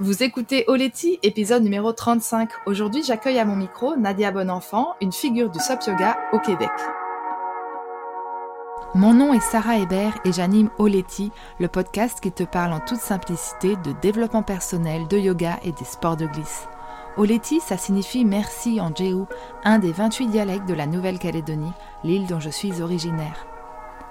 Vous écoutez Oleti, épisode numéro 35. Aujourd'hui, j'accueille à mon micro Nadia Bonenfant, une figure du SOP Yoga au Québec. Mon nom est Sarah Hébert et j'anime Oleti, le podcast qui te parle en toute simplicité de développement personnel, de yoga et des sports de glisse. Oleti, ça signifie merci en Jéhu, un des 28 dialectes de la Nouvelle-Calédonie, l'île dont je suis originaire.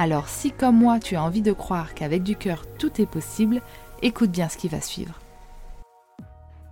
Alors si comme moi tu as envie de croire qu'avec du cœur tout est possible, écoute bien ce qui va suivre.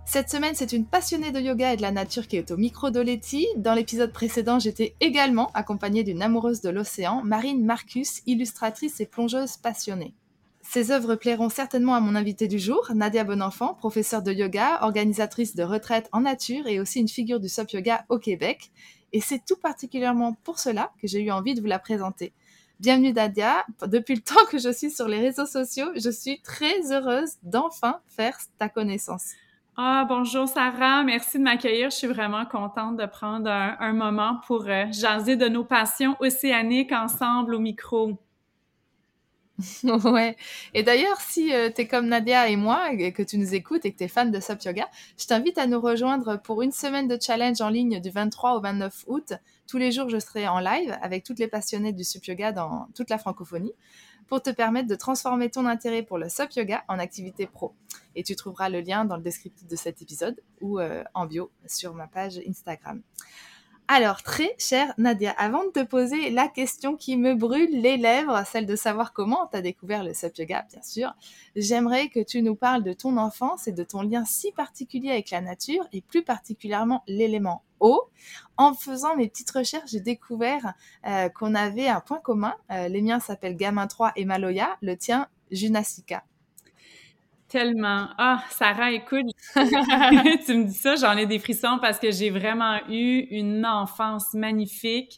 Cette semaine, c'est une passionnée de yoga et de la nature qui est au micro d'Oleti. Dans l'épisode précédent, j'étais également accompagnée d'une amoureuse de l'océan, Marine Marcus, illustratrice et plongeuse passionnée. Ces œuvres plairont certainement à mon invité du jour, Nadia Bonenfant, professeure de yoga, organisatrice de retraite en nature et aussi une figure du SOP Yoga au Québec. Et c'est tout particulièrement pour cela que j'ai eu envie de vous la présenter. Bienvenue Nadia. Depuis le temps que je suis sur les réseaux sociaux, je suis très heureuse d'enfin faire ta connaissance. Ah, bonjour Sarah, merci de m'accueillir. Je suis vraiment contente de prendre un, moment pour euh, jaser de nos passions océaniques ensemble au micro. ouais. Et d'ailleurs, si euh, tu es comme Nadia et moi, que tu nous écoutes et que tu es fan de Sup Yoga, je t'invite à nous rejoindre pour une semaine de challenge en ligne du 23 au 29 août. Tous les jours, je serai en live avec toutes les passionnées du Sup Yoga dans toute la francophonie pour te permettre de transformer ton intérêt pour le Sup Yoga en activité pro. Et tu trouveras le lien dans le descriptif de cet épisode ou euh, en bio sur ma page Instagram. Alors, très chère Nadia, avant de te poser la question qui me brûle les lèvres, celle de savoir comment tu as découvert le SUP Yoga, bien sûr, j'aimerais que tu nous parles de ton enfance et de ton lien si particulier avec la nature et plus particulièrement l'élément eau. En faisant mes petites recherches, j'ai découvert euh, qu'on avait un point commun. Euh, les miens s'appellent Gamin 3 et Maloya, le tien Junasika. Tellement. Ah, Sarah, écoute, tu me dis ça, j'en ai des frissons parce que j'ai vraiment eu une enfance magnifique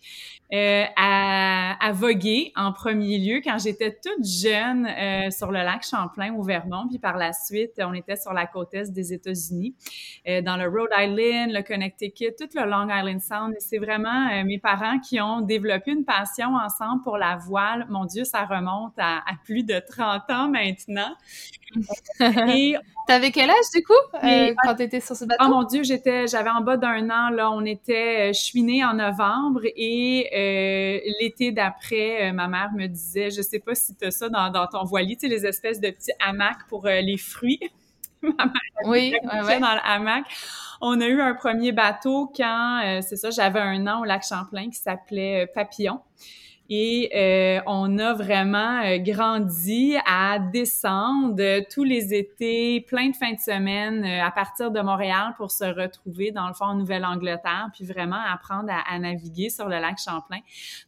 euh, à, à, voguer en premier lieu quand j'étais toute jeune euh, sur le lac Champlain au Vermont, puis par la suite, on était sur la côte est des États-Unis, euh, dans le Rhode Island, le Connecticut, tout le Long Island Sound. Et c'est vraiment mes parents qui ont développé une passion ensemble pour la voile. Mon Dieu, ça remonte à, à plus de 30 ans maintenant. Et T'avais quel âge du coup euh, quand t'étais sur ce bateau? Oh mon Dieu, j'étais, j'avais en bas d'un an là. On était, euh, je suis née en novembre et euh, l'été d'après, ma mère me disait, je sais pas si t'as ça dans, dans ton voilier, tu sais les espèces de petits hamacs pour les fruits. ma mère oui, ouais, dans le hamac. On a eu un premier bateau quand, c'est ça, j'avais un an au lac Champlain qui s'appelait Papillon. Et euh, on a vraiment euh, grandi à descendre tous les étés, plein de fins de semaine euh, à partir de Montréal pour se retrouver dans le fond en Nouvelle-Angleterre, puis vraiment apprendre à, naviguer sur le lac Champlain.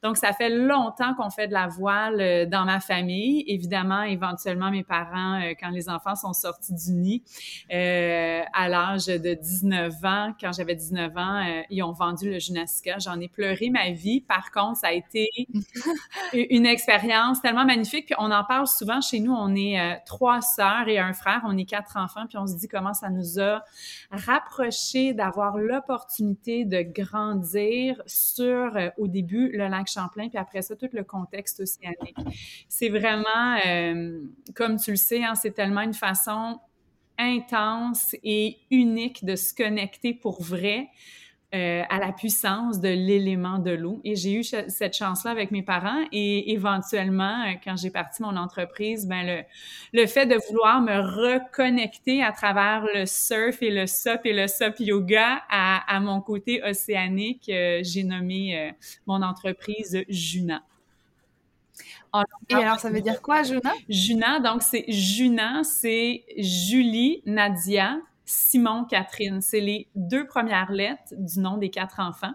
Donc, ça fait longtemps qu'on fait de la voile dans ma famille. Évidemment, éventuellement, mes parents, quand les enfants sont sortis du nid, à l'âge de 19 ans, quand j'avais 19 ans, ils ont vendu le Junasca. J'en ai pleuré ma vie. Par contre, ça a été une expérience tellement magnifique. Puis on en parle souvent chez nous. On est euh, trois sœurs et un frère. On est quatre enfants. Puis on se dit comment ça nous a rapprochés d'avoir l'opportunité de grandir sur, euh, au début, le lac Champlain. Puis après ça, tout le contexte océanique. C'est vraiment, euh, comme tu le sais, hein, c'est tellement une façon intense et unique de se connecter pour vrai. Euh, à la puissance de l'élément de l'eau. Et j'ai eu cette chance-là avec mes parents. Et éventuellement, euh, quand j'ai parti mon entreprise, ben le, le fait de vouloir me reconnecter à travers le surf et le SUP et le SUP yoga à, à mon côté océanique, euh, j'ai nommé mon entreprise Juna. et alors, ça veut dire quoi, Juna? Juna, donc c'est Juna, c'est Julie Nadia Simon, Catherine. C'est les deux premières lettres du nom des quatre enfants.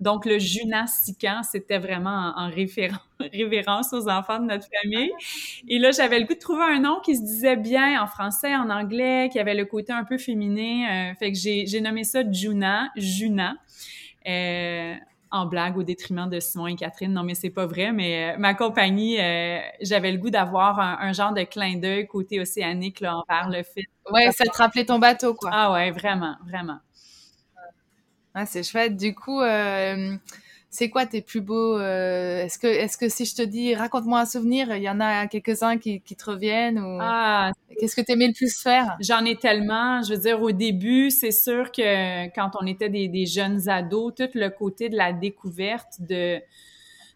Donc, le Juna Sican, c'était vraiment en, référence aux enfants de notre famille. Et là, j'avais le goût de trouver un nom qui se disait bien en français, en anglais, qui avait le côté un peu féminin. Euh, fait que j'ai nommé ça Juna, Juna. Euh, en blague au détriment de Simon et Catherine. Non, mais c'est pas vrai, mais euh, ma compagnie, euh, j'avais le goût d'avoir un, genre de clin d'œil côté océanique là, envers le fait. Ouais, ça te rappelait ton bateau, quoi. Ah ouais, vraiment, vraiment. Ah, c'est chouette. Du coup, euh, c'est quoi tes plus beaux euh, Est-ce que, est-ce que si je te dis raconte-moi un souvenir, il y en a quelques-uns qui, qui te reviennent ou ah, qu'est-ce que tu aimais le plus faire? J'en ai tellement. Je veux dire, au début, c'est sûr que quand on était des, des jeunes ados, tout le côté de la découverte de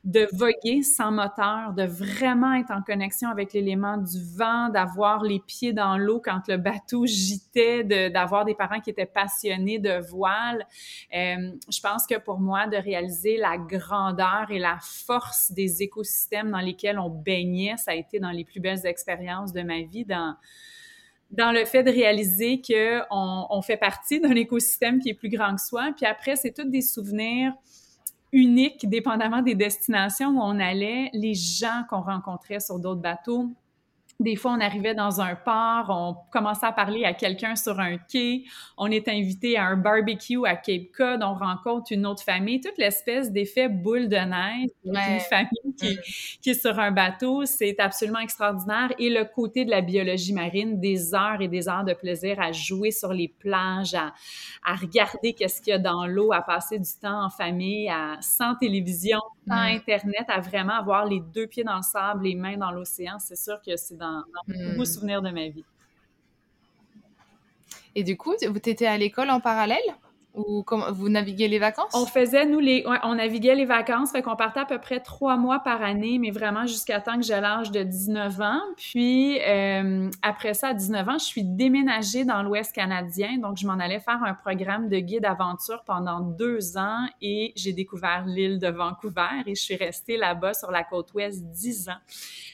de voguer sans moteur, de vraiment être en connexion avec l'élément du vent, d'avoir les pieds dans l'eau quand le bateau gitait, d'avoir des parents qui étaient passionnés de voile. Euh, je pense que pour moi, de réaliser la grandeur et la force des écosystèmes dans lesquels on baignait, ça a été dans les plus belles expériences de ma vie, dans dans le fait de réaliser que on, on fait partie d'un écosystème qui est plus grand que soi. Puis après, c'est tous des souvenirs unique, dépendamment des destinations où on allait, les gens qu'on rencontrait sur d'autres bateaux, des fois, on arrivait dans un port, on commençait à parler à quelqu'un sur un quai, on est invité à un barbecue à Cape Cod, on rencontre une autre famille, toute l'espèce d'effet boule de neige une famille qui, qui, est sur un bateau, c'est absolument extraordinaire. Et le côté de la biologie marine, des heures et des heures de plaisir à jouer sur les plages, à, à regarder qu'est-ce qu'il y a dans l'eau, à passer du temps en famille, à, sans télévision, sans Internet, à vraiment avoir les deux pieds dans le sable, les mains dans l'océan. C'est sûr que c'est dans dans, dans beaucoup de souvenirs de ma vie. Et du coup, vous étiez à l'école en parallèle? Ou comment vous naviguez les vacances? On faisait, nous, les, on naviguait les vacances, fait qu'on partait à peu près trois mois par année, mais vraiment jusqu'à temps que j'ai l'âge de 19 ans. Puis, euh, après ça, à 19 ans, je suis déménagée dans l'Ouest canadien, donc je m'en allais faire un programme de guide aventure pendant deux ans et j'ai découvert l'île de Vancouver et je suis restée là-bas sur la côte ouest dix ans.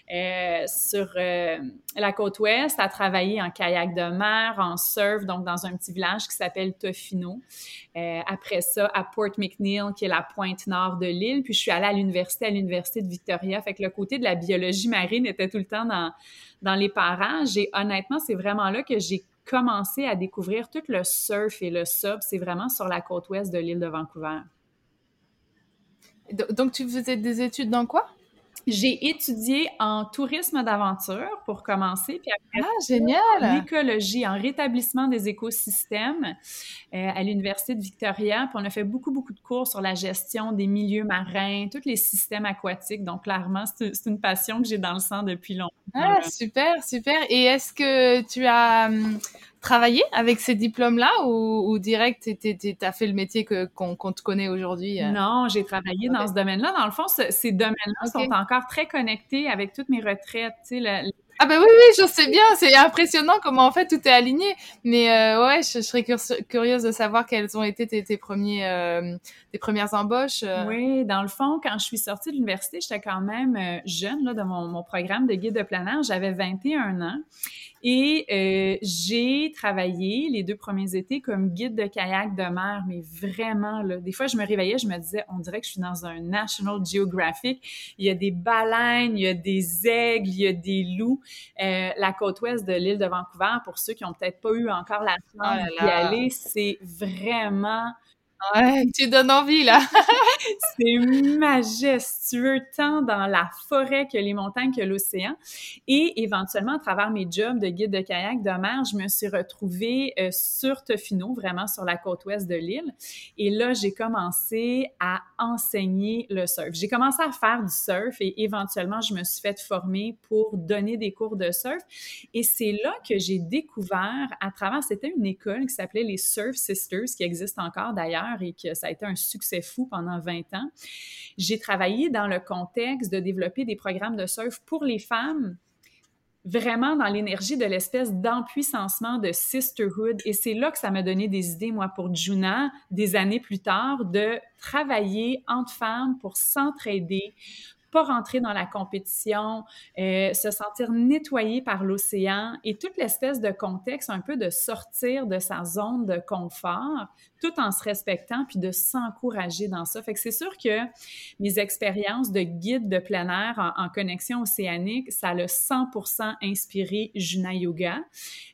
Euh, sur euh, la côte ouest, à travailler en kayak de mer, en surf, donc dans un petit village qui s'appelle Tofino. Euh, après ça, à Port McNeil, qui est la pointe nord de l'île. Puis je suis allée à l'université, à l'université de Victoria. Fait que le côté de la biologie marine était tout le temps dans, dans les parages. Et honnêtement, c'est vraiment là que j'ai commencé à découvrir tout le surf et le sub. C'est vraiment sur la côte ouest de l'île de Vancouver. Donc, tu faisais des études dans quoi? J'ai étudié en tourisme d'aventure pour commencer, puis après ah, génial. en écologie, en rétablissement des écosystèmes euh, à l'Université de Victoria. Puis on a fait beaucoup, beaucoup de cours sur la gestion des milieux marins, tous les systèmes aquatiques. Donc, clairement, c'est une passion que j'ai dans le sang depuis longtemps. Ah, super, super. Et est-ce que tu as hum, travaillé avec ces diplômes-là ou, direct, tu as fait le métier qu'on te connaît aujourd'hui? Euh? Non, j'ai travaillé dans ce domaine-là. Dans le fond, ces domaines-là sont encore très connectés avec toutes mes retraites. Ah ben oui, oui, je sais bien, c'est impressionnant comment en fait tout est aligné. Mais euh, ouais, je, serais curieuse de savoir quelles ont été tes, tes premiers, euh, tes premières embauches. Euh. Oui, dans le fond, quand je suis sortie de l'université, j'étais quand même jeune là, de mon, mon programme de guide de plein air. J'avais 21 ans. Et euh, j'ai travaillé les deux premiers étés comme guide de kayak de mer, mais vraiment, là, des fois, je me réveillais, je me disais, on dirait que je suis dans un National Geographic. Il y a des baleines, il y a des aigles, il y a des loups. Euh, la côte ouest de l'île de Vancouver, pour ceux qui n'ont peut-être pas eu encore la chance oh d'y aller, c'est vraiment Ouais, tu donnes envie, là. c'est majestueux, tant dans la forêt que les montagnes que l'océan. Et éventuellement, à travers mes jobs de guide de kayak de mer, je me suis retrouvée euh, sur Tofino, vraiment sur la côte ouest de l'île. Et là, j'ai commencé à enseigner le surf. J'ai commencé à faire du surf et éventuellement, je me suis fait former pour donner des cours de surf. Et c'est là que j'ai découvert, à travers, c'était une école qui s'appelait les Surf Sisters, qui existe encore d'ailleurs et que ça a été un succès fou pendant 20 ans. J'ai travaillé dans le contexte de développer des programmes de surf pour les femmes vraiment dans l'énergie de l'espèce d'empuissancement de sisterhood. Et c'est là que ça m'a donné des idées, moi, pour Juna, des années plus tard, de travailler entre femmes pour s'entraider, rentrer dans la compétition, euh, se sentir nettoyé par l'océan et toute l'espèce de contexte un peu de sortir de sa zone de confort tout en se respectant puis de s'encourager dans ça. Fait que c'est sûr que mes expériences de guide de plein air en, connexion océanique, ça l'a 100% inspiré Juna Yoga.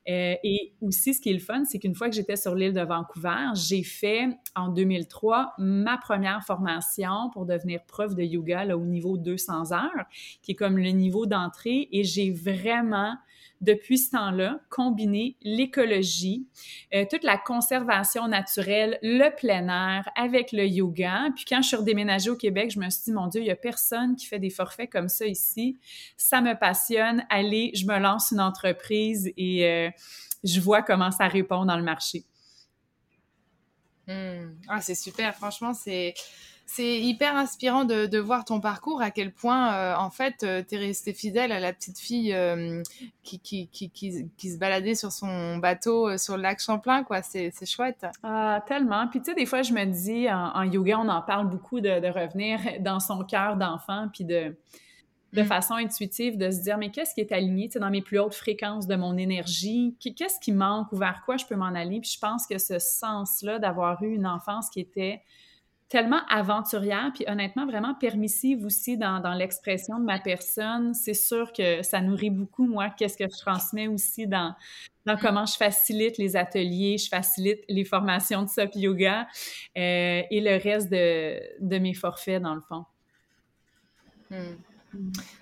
Euh, et aussi, ce qui est le fun, c'est qu'une fois que j'étais sur l'île de Vancouver, j'ai fait en 2003 ma première formation pour devenir prof de yoga au niveau 200 heures, qui est comme le niveau d'entrée. Et j'ai vraiment depuis ce temps-là, combiné l'écologie, euh, toute la conservation naturelle, le plein air avec le yoga. Puis quand je suis redéménagée au Québec, je me suis dit, mon Dieu, il n'y a personne qui fait des forfaits comme ça ici. Ça me passionne. Allez, je me lance une entreprise et euh, je vois comment ça répond dans le marché. Hmm. Ah, c'est super. Franchement, c'est c'est hyper inspirant de, voir ton parcours, à quel point, euh, en fait, euh, tu es restée fidèle à la petite fille euh, qui, qui, qui, qui, se baladait sur son bateau sur le lac Champlain, quoi. C'est chouette. Ah, tellement. Puis, tu sais, des fois, je me dis, en, yoga, on en parle beaucoup de, revenir dans son cœur d'enfant, puis de de mm. façon intuitive, de se dire, mais qu'est-ce qui est aligné dans mes plus hautes fréquences de mon énergie? Qu'est-ce qui manque ou vers quoi je peux m'en aller? Puis je pense que ce sens-là d'avoir eu une enfance qui était tellement aventurière, puis honnêtement, vraiment permissive aussi dans, dans l'expression de ma personne. C'est sûr que ça nourrit beaucoup, moi, qu'est-ce que je transmets aussi dans, dans comment je facilite les ateliers, je facilite les formations de SOP Yoga euh, et le reste de, de, mes forfaits, dans le fond. Hmm.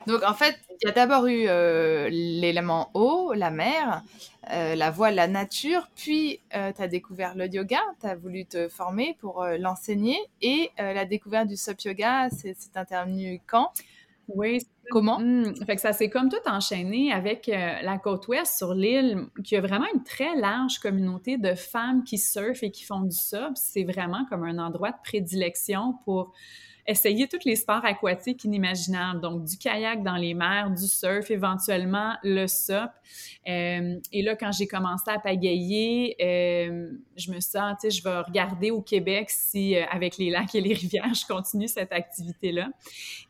Donc, en fait, il y a d'abord eu euh, l'élément eau, la mer, euh, la voile, la nature, puis euh, tu as découvert le yoga, tu as voulu te former pour l'enseigner, et la découverte du SOP Yoga, c'est intervenu quand? Oui. Comment? Hmm, fait que ça s'est comme tout enchaîné avec la côte ouest sur l'île, qui a vraiment une très large communauté de femmes qui surfent et qui font du SOP. C'est vraiment comme un endroit de prédilection pour essayer tous les sports aquatiques inimaginables, donc du kayak dans les mers, du surf, éventuellement le SUP. Euh, et là, quand j'ai commencé à pagayer, euh, je me ah, tu sais, je vais regarder au Québec si, euh, avec les lacs et les rivières, je continue cette activité-là.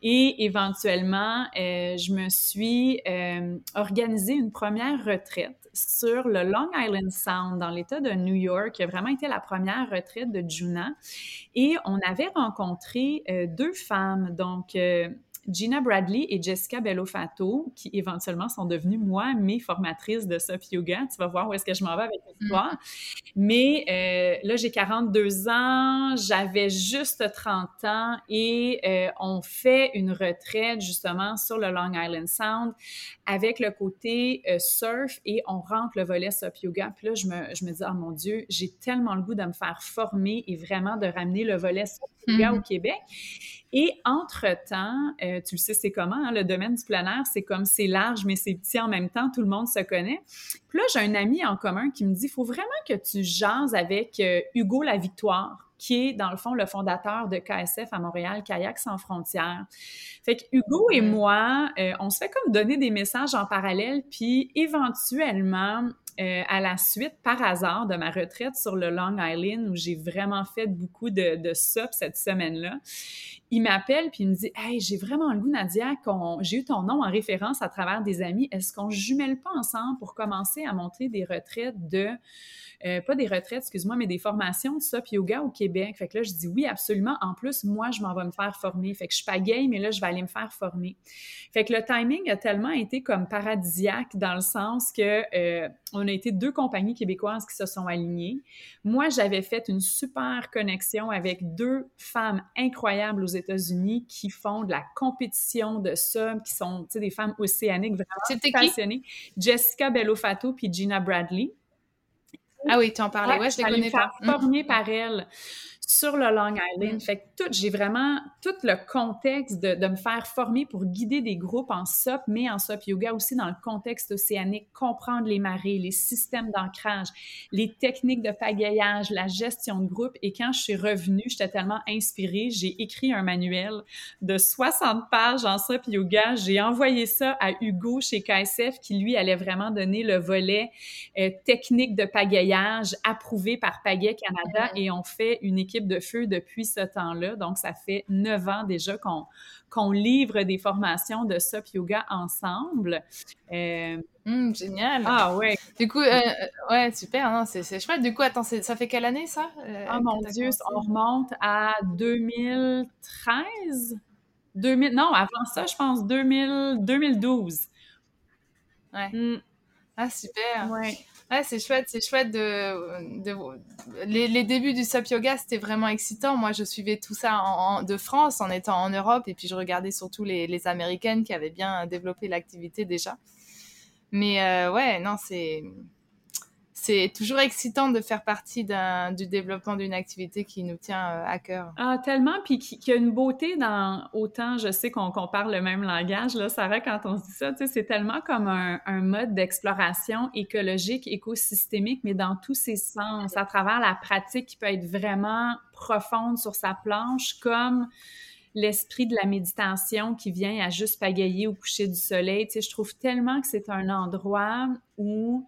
Et éventuellement, je me suis organisé une première retraite sur le Long Island Sound dans l'État de New York, qui a vraiment été la première retraite de Juna. Et on avait rencontré euh, deux femmes, donc euh, Gina Bradley et Jessica Bellofato, qui éventuellement sont devenues, moi, mes formatrices de SOP Yoga. Tu vas voir où est-ce que je m'en vais avec l'histoire. Mm. Mais euh, là, j'ai 42 ans, j'avais juste 30 ans et euh, on fait une retraite justement sur le Long Island Sound avec le côté euh, surf et on rentre le volet SOP Yoga. Puis là, je me, je me dis, oh mon Dieu, j'ai tellement le goût de me faire former et vraiment de ramener le volet SOP Yoga mm-hmm. au Québec. Et entre-temps, euh, tu le sais, c'est comment, hein, le domaine du plein air, c'est comme c'est large, mais c'est petit en même temps, tout le monde se connaît. Puis là, j'ai un ami en commun qui me dit, il faut vraiment que tu jases avec euh, Hugo La Victoire qui est dans le fond le fondateur de KSF à Montréal, Kayak sans frontières. Fait que Hugo et moi, euh, on se fait comme donner des messages en parallèle, puis éventuellement, euh, à la suite, par hasard, de ma retraite sur le Long Island, où j'ai vraiment fait beaucoup de, de SUP cette semaine-là, il m'appelle puis il me dit Hey, j'ai vraiment le goût, Nadia, qu'on... j'ai eu ton nom en référence à travers des amis. Est-ce qu'on jumelle pas ensemble pour commencer à monter des retraites de euh, pas des retraites, excuse-moi, mais des formations de SOP yoga au Québec. Fait que là, je dis oui, absolument. En plus, moi, je m'en vais me faire former. Fait que je suis pas gay, mais là, je vais aller me faire former. Fait que le timing a tellement été comme paradisiaque dans le sens que euh, on a été deux compagnies québécoises qui se sont alignées. Moi, j'avais fait une super connexion avec deux femmes incroyables aux États-Unis qui font de la compétition de SOP, qui sont des femmes océaniques vraiment passionnées. Jessica Bellofato puis Gina Bradley. Ah oui, tu en parlais. Ouais, je les connais pas. Formée par elle sur le Long Island. Mm. Fait que tout, j'ai vraiment tout le contexte de, de, me faire former pour guider des groupes en SOP, mais en SOP yoga aussi dans le contexte océanique, comprendre les marées, les systèmes d'ancrage, les techniques de pagayage, la gestion de groupe. Et quand je suis revenue, j'étais tellement inspirée, j'ai écrit un manuel de 60 pages en SOP yoga. J'ai envoyé ça à Hugo chez KSF qui, lui, allait vraiment donner le volet euh, technique de pagayage approuvé par Pagaie Canada mm. et on fait une équipe de feu depuis ce temps-là. Donc, ça fait neuf ans déjà qu'on livre des formations de SOP Yoga ensemble. Euh, hum, génial. Ah ouais. Du coup, euh, ouais, super. Non, c'est chouette. Du coup, attends, ça fait quelle année ça Ah mon Dieu, on remonte à 2013. 2000, non, avant ça, je pense 2000, 2012. Ouais. Hum. Ah, super. Ouais. Ouais, c'est chouette, c'est chouette de, de les, débuts du SUP Yoga, c'était vraiment excitant. Moi, je suivais tout ça en, de France en étant en Europe et puis je regardais surtout les, les Américaines qui avaient bien développé l'activité déjà. Mais euh, ouais, non, c'est c'est toujours excitant de faire partie du développement d'une activité qui nous tient euh, à cœur. Ah, tellement, puis qui, qui a une beauté dans autant, je sais qu'on parle le même langage, là, vrai quand on se dit ça, c'est tellement comme un, un mode d'exploration écologique, écosystémique, mais dans tous ses sens, à travers la pratique qui peut être vraiment profonde sur sa planche, comme l'esprit de la méditation qui vient à juste pagayer au coucher du soleil. Tu sais, je trouve tellement que c'est un endroit où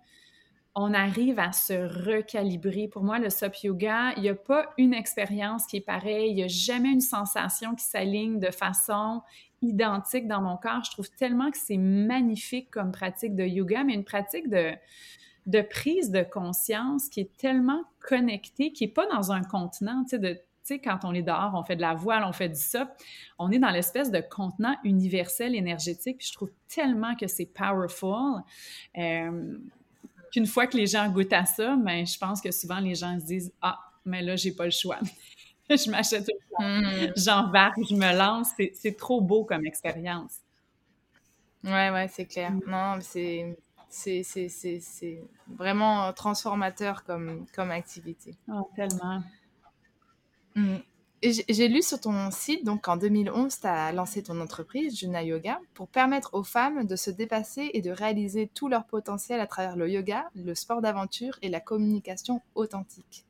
on arrive à se recalibrer. Pour moi, le SUP Yoga, il n'y a pas une expérience qui est pareille, il n'y a jamais une sensation qui s'aligne de façon identique dans mon corps. Je trouve tellement que c'est magnifique comme pratique de yoga, mais une pratique de, de prise de conscience qui est tellement connectée, qui n'est pas dans un contenant, tu sais, quand on est dehors, on fait de la voile, on fait du SUP, on est dans l'espèce de contenant universel énergétique. Je trouve tellement que c'est powerful. Euh, une fois que les gens goûtent à ça, mais ben, je pense que souvent les gens se disent Ah, mais là, j'ai pas le choix. je m'achète mm. j'embarque, je me lance. C'est trop beau comme expérience. Ouais, ouais, c'est clair. Mm. Non, c'est c'est vraiment transformateur comme, comme activité. Oh, tellement. Mm. J'ai lu sur ton site, donc en 2011, tu as lancé ton entreprise, Juna Yoga, pour permettre aux femmes de se dépasser et de réaliser tout leur potentiel à travers le yoga, le sport d'aventure et la communication authentique.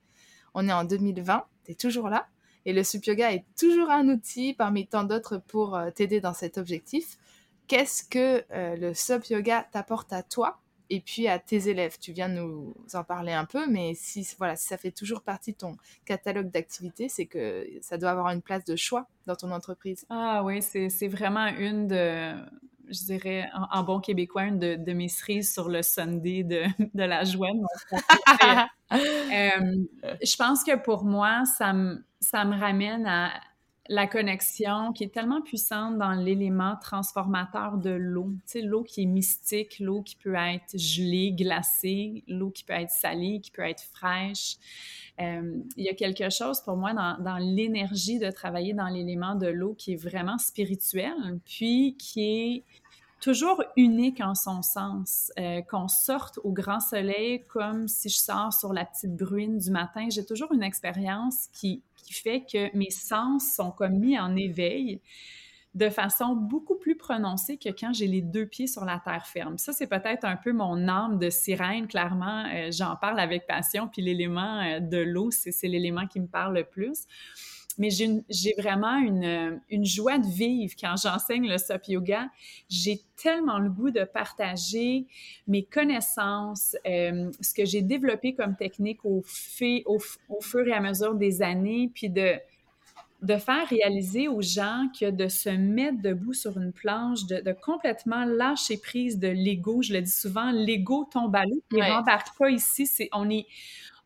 On est en 2020, tu es toujours là, et le SUP Yoga est toujours un outil parmi tant d'autres pour euh, t'aider dans cet objectif. Qu'est-ce que euh, le SUP Yoga t'apporte à toi et puis à tes élèves. Tu viens de nous en parler un peu, mais si, voilà, si ça fait toujours partie de ton catalogue d'activités, c'est que ça doit avoir une place de choix dans ton entreprise. Ah oui, c'est vraiment une de, je dirais, en, bon québécois, une de, de, mes cerises sur le Sunday de, de la joie. Euh, je pense que pour moi, ça me, ça me ramène à la connexion qui est tellement puissante dans l'élément transformateur de l'eau. Tu sais, l'eau qui est mystique, l'eau qui peut être gelée, glacée, l'eau qui peut être salée, qui peut être fraîche. Euh, il y a quelque chose pour moi dans, l'énergie de travailler dans l'élément de l'eau qui est vraiment spirituel, puis qui est toujours unique en son sens. Euh, qu'on sorte au grand soleil comme si je sors sur la petite bruine du matin, j'ai toujours une expérience qui, qui fait que mes sens sont comme mis en éveil de façon beaucoup plus prononcée que quand j'ai les deux pieds sur la terre ferme. Ça, c'est peut-être un peu mon âme de sirène, clairement. Euh, j'en parle avec passion, puis l'élément euh, de l'eau, c'est l'élément qui me parle le plus mais j'ai vraiment une, une, joie de vivre quand j'enseigne le SOP Yoga. J'ai tellement le goût de partager mes connaissances, euh, ce que j'ai développé comme technique au, fait, au, fur et à mesure des années, puis de, de faire réaliser aux gens que de se mettre debout sur une planche, de, de complètement lâcher prise de l'ego, je le dis souvent, l'ego tombe à l'eau, il ne rembarque pas ici, c'est, on est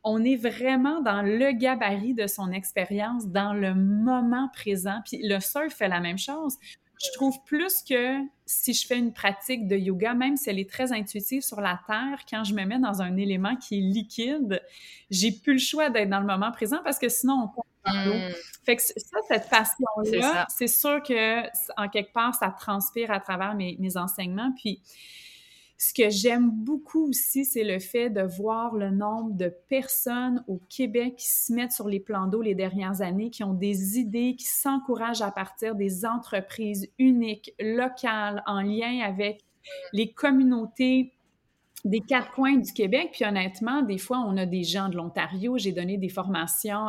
on est vraiment dans le gabarit de son expérience, dans le moment présent. Puis le surf fait la même chose. Je trouve plus que si je fais une pratique de yoga, même si elle est très intuitive sur la terre, quand je me mets dans un élément qui est liquide, j'ai plus le choix d'être dans le moment présent parce que sinon on tombe dans l'eau. Fait que ça, cette passion-là, c'est sûr que en quelque part, ça transpire à travers mes, mes enseignements. Puis ce que j'aime beaucoup aussi, c'est le fait de voir le nombre de personnes au Québec qui se mettent sur les plans d'eau les dernières années, qui ont des idées, qui s'encouragent à partir des entreprises uniques, locales, en lien avec les communautés des quatre coins du Québec. Puis honnêtement, des fois, on a des gens de l'Ontario. J'ai donné des formations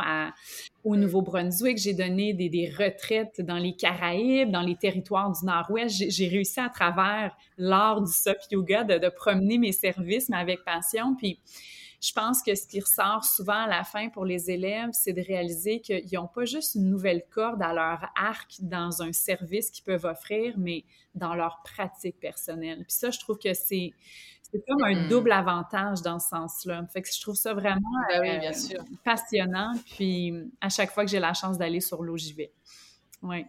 au Nouveau-Brunswick. J'ai donné des, retraites dans les Caraïbes, dans les territoires du Nord-Ouest. J'ai réussi à travers l'art du SUP Yoga de, de, promener mes services, mais avec passion. Puis je pense que ce qui ressort souvent à la fin pour les élèves, c'est de réaliser qu'ils n'ont pas juste une nouvelle corde à leur arc dans un service qu'ils peuvent offrir, mais dans leur pratique personnelle. Puis ça, je trouve que c'est c'est comme un mm. double avantage dans ce sens-là. Fait que je trouve ça vraiment ben oui, bien euh, sûr. passionnant. Puis à chaque fois que j'ai la chance d'aller sur l'eau, j'y vais. Oui.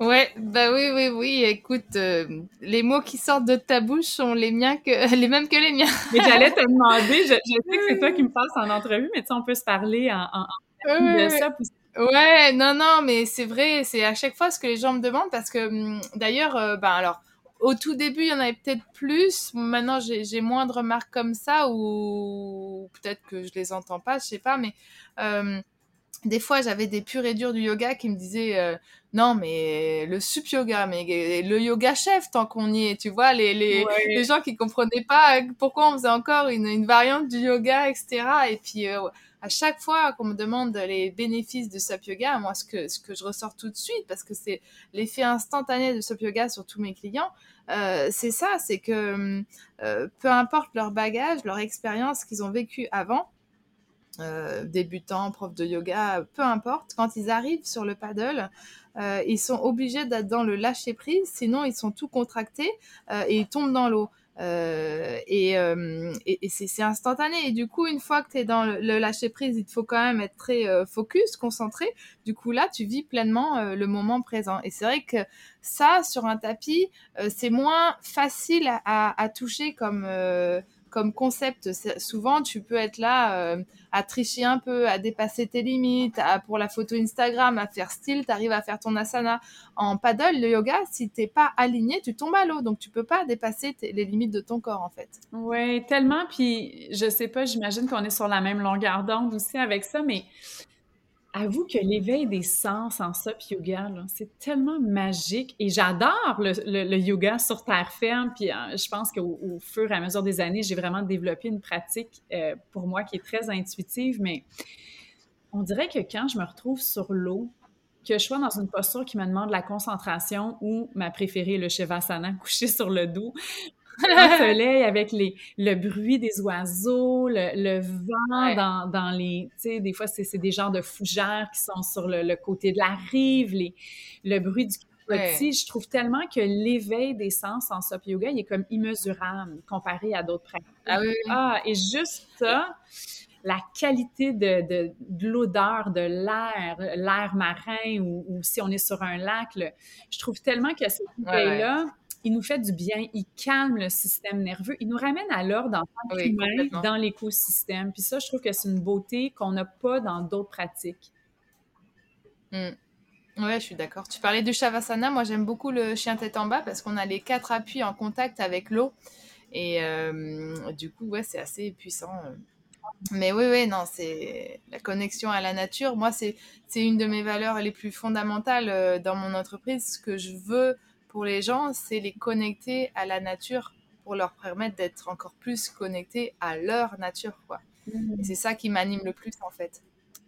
Ouais, bah oui, oui, oui. Écoute, euh, les mots qui sortent de ta bouche sont les miens que les mêmes que les miens. mais j'allais te demander, je, sais que c'est toi qui me passes en entrevue, mais tu sais, on peut se parler en, en, de ça. Ouais, non, non, mais c'est vrai, c'est à chaque fois ce que les gens me demandent parce que hum, d'ailleurs, euh, ben alors, au tout début, il y en avait peut-être plus. Maintenant, j'ai moins de remarques comme ça ou peut-être que je les entends pas, je sais pas, mais euh, des fois, j'avais des purs et durs du yoga qui me disaient euh, non, mais le sup yoga, mais le yoga chef tant qu'on y est, tu vois, les, les, les, gens qui comprenaient pas pourquoi on faisait encore une, une variante du yoga, etc. Et puis, euh, à chaque fois qu'on me demande les bénéfices de Sup Yoga, moi, ce que, je ressors tout de suite, parce que c'est l'effet instantané de Sup Yoga sur tous mes clients, euh, c'est ça, c'est que euh, peu importe leur bagage, leur expérience qu'ils ont vécu avant, euh, débutants, profs de yoga, peu importe, quand ils arrivent sur le paddle, ils sont obligés d'être dans le lâcher prise, sinon ils sont tout contractés et ils tombent dans l'eau. Euh, et, euh, et, c'est instantané. Et du coup, une fois que tu es dans le, lâcher prise, il te faut quand même être très euh, focus, concentré. Du coup, là, tu vis pleinement le moment présent. Et c'est vrai que ça, sur un tapis, c'est moins facile à, à toucher comme comme concept. Souvent, tu peux être là euh, à tricher un peu, à dépasser tes limites, à, pour la photo Instagram, à faire style, tu arrives à faire ton asana. En paddle, le yoga, si t'es pas aligné, tu tombes à l'eau. Donc, tu peux pas dépasser les limites de ton corps, en fait. Oui, tellement. Puis, je sais pas, j'imagine qu'on est sur la même longueur d'onde aussi avec ça, mais avoue que l'éveil des sens en SUP yoga, c'est tellement magique et j'adore le, yoga sur terre ferme. Puis euh, je pense qu'au fur et à mesure des années, j'ai vraiment développé une pratique euh, pour moi qui est très intuitive, mais on dirait que quand je me retrouve sur l'eau, que je sois dans une posture qui me demande la concentration ou ma préférée, le Shavasana, couché sur le dos, le soleil avec les, le bruit des oiseaux, le, vent dans, dans, les... Tu sais, des fois, c'est des genres de fougères qui sont sur le, côté de la rive, les, le bruit du petit. Je trouve tellement que l'éveil des sens en SOP Yoga, il est comme immesurable comparé à d'autres pratiques. Ah, oui, ah, et juste ça la qualité de, de, de l'odeur de l'air, l'air marin ou, ou, si on est sur un lac, je trouve tellement que cet éveil-là, il nous fait du bien, il calme le système nerveux, il nous ramène à l'ordre en tant qu'humain dans l'écosystème. Puis ça, je trouve que c'est une beauté qu'on n'a pas dans d'autres pratiques. Oui, hmm. Ouais, je suis d'accord. Tu parlais du Shavasana. Moi, j'aime beaucoup le chien tête en bas parce qu'on a les quatre appuis en contact avec l'eau. Et euh, du coup, ouais, c'est assez puissant. Mais oui, oui, non, c'est la connexion à la nature. Moi, c'est une de mes valeurs les plus fondamentales euh, dans mon entreprise. Ce que je veux pour les gens, c'est les connecter à la nature pour leur permettre d'être encore plus connectés à leur nature, quoi. Mmh. c'est ça qui m'anime le plus, en fait.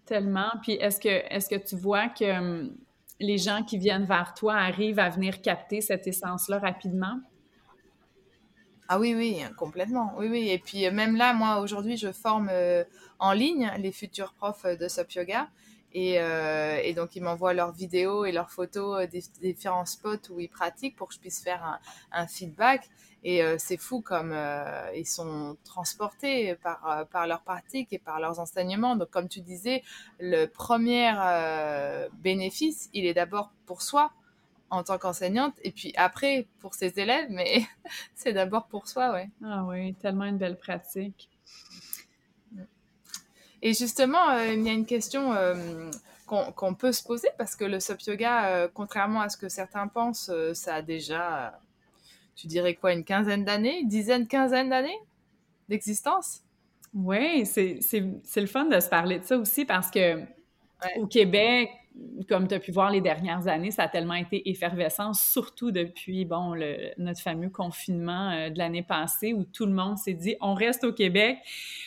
Tellement. Puis est-ce que, est-ce que tu vois que hum, les gens qui viennent vers toi arrivent à venir capter cette essence-là rapidement? Ah oui, oui, complètement. Oui, oui. Et puis euh, même là, moi, aujourd'hui, je forme euh, en ligne les futurs profs de Sup Yoga. Euh, et, donc, ils m'envoient leurs vidéos et leurs photos des, différents spots où ils pratiquent pour que je puisse faire un, feedback. Et euh, c'est fou comme euh, ils sont transportés par, par leurs pratiques et par leurs enseignements. Donc, comme tu disais, le premier bénéfice, il est d'abord pour soi en tant qu'enseignante et puis après pour ses élèves, mais c'est d'abord pour soi, ouais. Ah oui, tellement une belle pratique. Et justement, euh, il y a une question euh, qu'on peut se poser parce que le SUP yoga, euh, contrairement à ce que certains pensent, ça a déjà, tu dirais quoi, une quinzaine d'années, une dizaine, quinzaine d'années d'existence? Oui, c'est le fun de se parler de ça aussi parce que au Québec, comme tu as pu voir les dernières années, ça a tellement été effervescent, surtout depuis, bon, le, notre fameux confinement euh, de l'année passée où tout le monde s'est dit, on reste au Québec.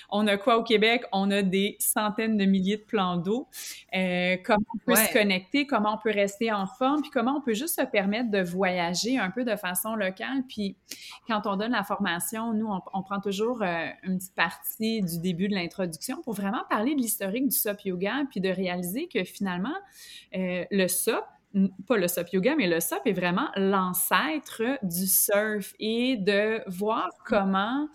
On a quoi au Québec? On a des centaines de milliers de plans d'eau. Euh, comment on peut se connecter? Comment on peut rester en forme? Puis comment on peut juste se permettre de voyager un peu de façon locale? Puis quand on donne la formation, nous, on, prend toujours euh, une petite partie du début de l'introduction pour vraiment parler de l'historique du SOP Yoga puis de réaliser que finalement, euh, le SOP, pas le SOP yoga, mais le SOP est vraiment l'ancêtre du surf et de voir comment,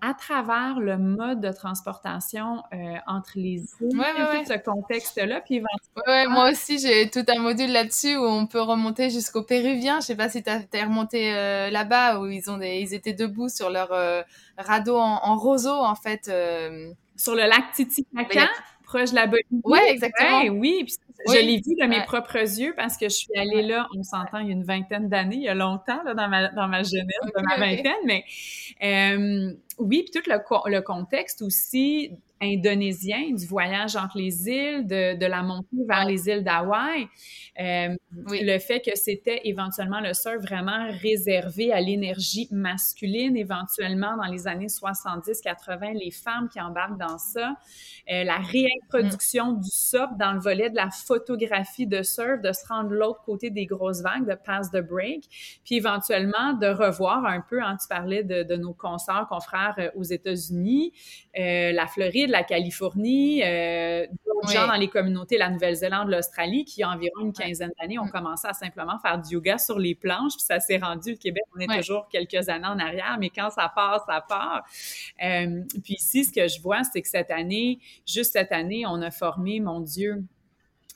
à travers le mode de transportation euh, entre les îles, ouais, ce contexte-là, puis Ouais, moi aussi, j'ai tout un module là-dessus où on peut remonter jusqu'au Péruvien. Je sais pas si tu as, remonté euh, là-bas, où ils, ont des, ils étaient debout sur leur radeau en, en, roseau, en fait. Sur le lac Titicaca proche de la Bolivie. Ouais, exactement. oui, puis je l'ai vu de mes propres yeux parce que je suis allée là, on s'entend, il y a une vingtaine d'années, il y a longtemps, là, dans ma, dans ma jeunesse, de ma vingtaine, mais euh, oui, puis tout le, le contexte aussi indonésien, du voyage entre les îles, de, de la montée vers les îles d'Hawaï. Euh, Le fait que c'était éventuellement le surf vraiment réservé à l'énergie masculine, éventuellement dans les années 70-80, les femmes qui embarquent dans ça. Euh, la réintroduction du SOP dans le volet de la photographie de surf, de se rendre de l'autre côté des grosses vagues, de pass the break, puis éventuellement de revoir un peu, hein, tu parlais de, de nos consorts, confrères euh, aux États-Unis, euh, la Floride, la Californie, euh, d'autres gens dans les communautés, la Nouvelle-Zélande, l'Australie, qui, il y a environ une quinzaine d'années, ont mm. commencé à simplement faire du yoga sur les planches, puis ça s'est rendu, le Québec, on est toujours quelques années en arrière, mais quand ça part, ça part. Euh, puis ici, ce que je vois, c'est que cette année, juste cette année, on a formé, mon Dieu,